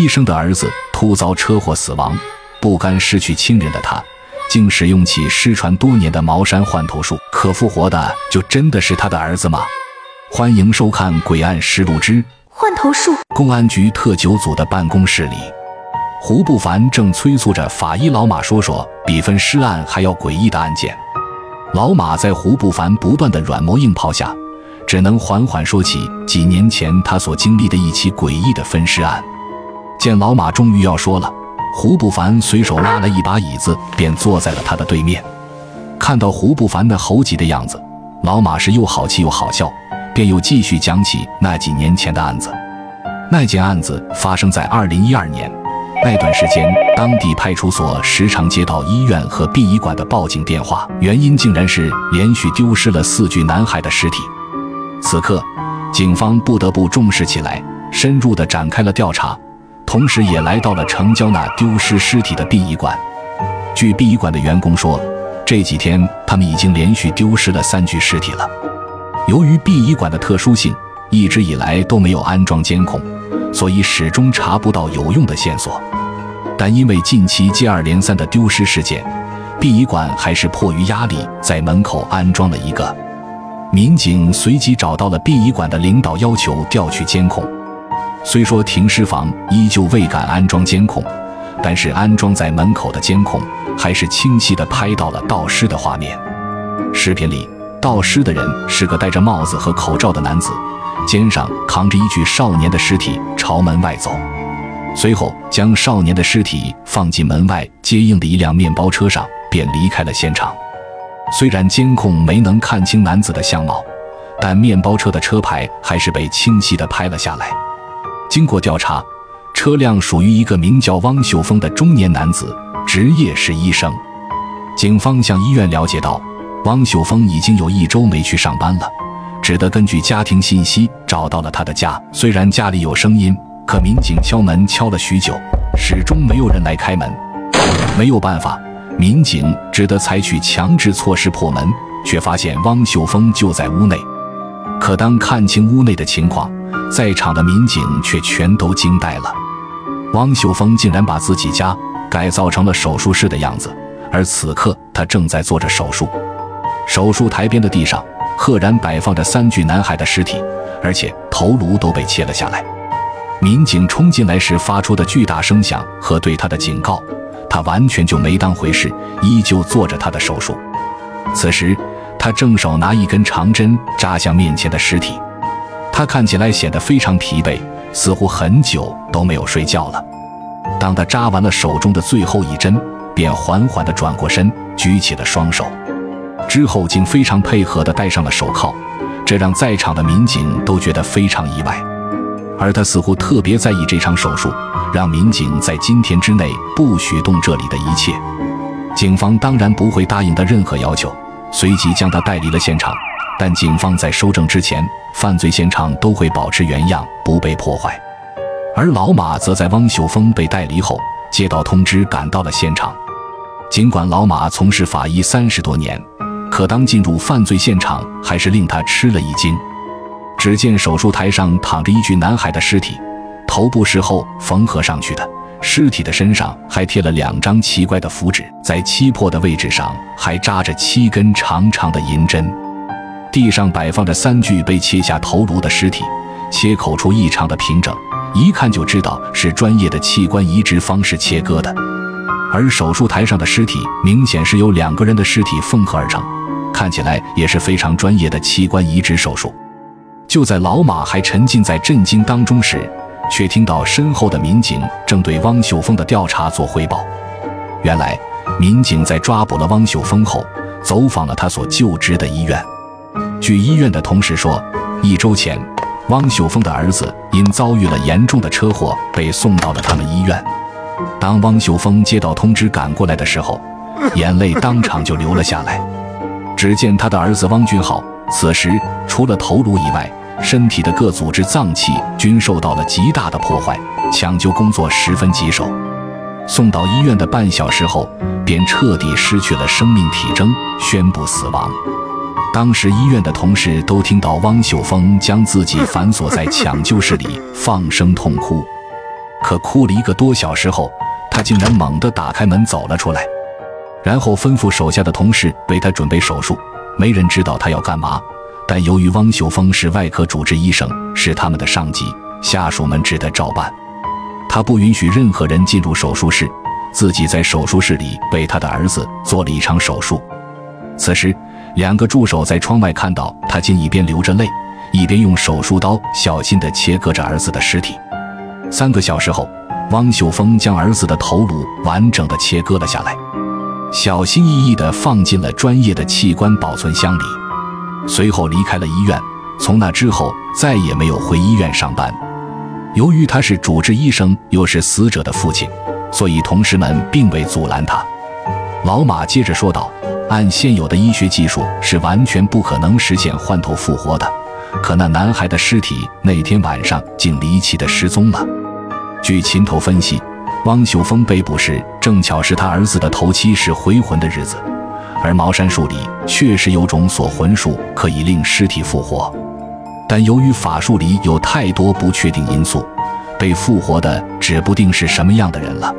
医生的儿子突遭车祸死亡，不甘失去亲人的他，竟使用起失传多年的茅山换头术。可复活的就真的是他的儿子吗？欢迎收看《诡案实录之换头术》。公安局特九组的办公室里，胡不凡正催促着法医老马说说比分尸案还要诡异的案件。老马在胡不凡不断的软磨硬泡下，只能缓缓说起几年前他所经历的一起诡异的分尸案。见老马终于要说了，胡不凡随手拉了一把椅子，便坐在了他的对面。看到胡不凡那猴急的样子，老马是又好气又好笑，便又继续讲起那几年前的案子。那件案子发生在二零一二年，那段时间，当地派出所时常接到医院和殡仪馆的报警电话，原因竟然是连续丢失了四具男孩的尸体。此刻，警方不得不重视起来，深入地展开了调查。同时，也来到了城郊那丢失尸体的殡仪馆。据殡仪馆的员工说，这几天他们已经连续丢失了三具尸体了。由于殡仪馆的特殊性，一直以来都没有安装监控，所以始终查不到有用的线索。但因为近期接二连三的丢失事件，殡仪馆还是迫于压力，在门口安装了一个。民警随即找到了殡仪馆的领导，要求调取监控。虽说停尸房依旧未敢安装监控，但是安装在门口的监控还是清晰地拍到了盗尸的画面。视频里，盗尸的人是个戴着帽子和口罩的男子，肩上扛着一具少年的尸体朝门外走，随后将少年的尸体放进门外接应的一辆面包车上，便离开了现场。虽然监控没能看清男子的相貌，但面包车的车牌还是被清晰地拍了下来。经过调查，车辆属于一个名叫汪秀峰的中年男子，职业是医生。警方向医院了解到，汪秀峰已经有一周没去上班了，只得根据家庭信息找到了他的家。虽然家里有声音，可民警敲门敲了许久，始终没有人来开门。没有办法，民警只得采取强制措施破门，却发现汪秀峰就在屋内。可当看清屋内的情况，在场的民警却全都惊呆了，汪秀峰竟然把自己家改造成了手术室的样子，而此刻他正在做着手术。手术台边的地上赫然摆放着三具男孩的尸体，而且头颅都被切了下来。民警冲进来时发出的巨大声响和对他的警告，他完全就没当回事，依旧做着他的手术。此时，他正手拿一根长针扎向面前的尸体。他看起来显得非常疲惫，似乎很久都没有睡觉了。当他扎完了手中的最后一针，便缓缓地转过身，举起了双手，之后竟非常配合地戴上了手铐，这让在场的民警都觉得非常意外。而他似乎特别在意这场手术，让民警在今天之内不许动这里的一切。警方当然不会答应他任何要求，随即将他带离了现场。但警方在收证之前，犯罪现场都会保持原样，不被破坏。而老马则在汪秀峰被带离后，接到通知赶到了现场。尽管老马从事法医三十多年，可当进入犯罪现场，还是令他吃了一惊。只见手术台上躺着一具男孩的尸体，头部是后缝合上去的，尸体的身上还贴了两张奇怪的符纸，在七魄的位置上还扎着七根长长的银针。地上摆放着三具被切下头颅的尸体，切口处异常的平整，一看就知道是专业的器官移植方式切割的。而手术台上的尸体明显是由两个人的尸体缝合而成，看起来也是非常专业的器官移植手术。就在老马还沉浸在震惊当中时，却听到身后的民警正对汪秀峰的调查做汇报。原来，民警在抓捕了汪秀峰后，走访了他所就职的医院。据医院的同事说，一周前，汪秀峰的儿子因遭遇了严重的车祸，被送到了他们医院。当汪秀峰接到通知赶过来的时候，眼泪当场就流了下来。只见他的儿子汪俊浩，此时除了头颅以外，身体的各组织脏器均受到了极大的破坏，抢救工作十分棘手。送到医院的半小时后，便彻底失去了生命体征，宣布死亡。当时医院的同事都听到汪秀峰将自己反锁在抢救室里，放声痛哭。可哭了一个多小时后，他竟然猛地打开门走了出来，然后吩咐手下的同事为他准备手术。没人知道他要干嘛，但由于汪秀峰是外科主治医生，是他们的上级，下属们只得照办。他不允许任何人进入手术室，自己在手术室里为他的儿子做了一场手术。此时，两个助手在窗外看到他，竟一边流着泪，一边用手术刀小心地切割着儿子的尸体。三个小时后，汪秀峰将儿子的头颅完整地切割了下来。小心翼翼地放进了专业的器官保存箱里，随后离开了医院。从那之后，再也没有回医院上班。由于他是主治医生，又是死者的父亲，所以同事们并未阻拦他。老马接着说道：“按现有的医学技术，是完全不可能实现换头复活的。可那男孩的尸体那天晚上竟离奇的失踪了。据秦头分析。”汪秀峰被捕时，正巧是他儿子的头七是回魂的日子，而茅山术里确实有种锁魂术，可以令尸体复活。但由于法术里有太多不确定因素，被复活的指不定是什么样的人了。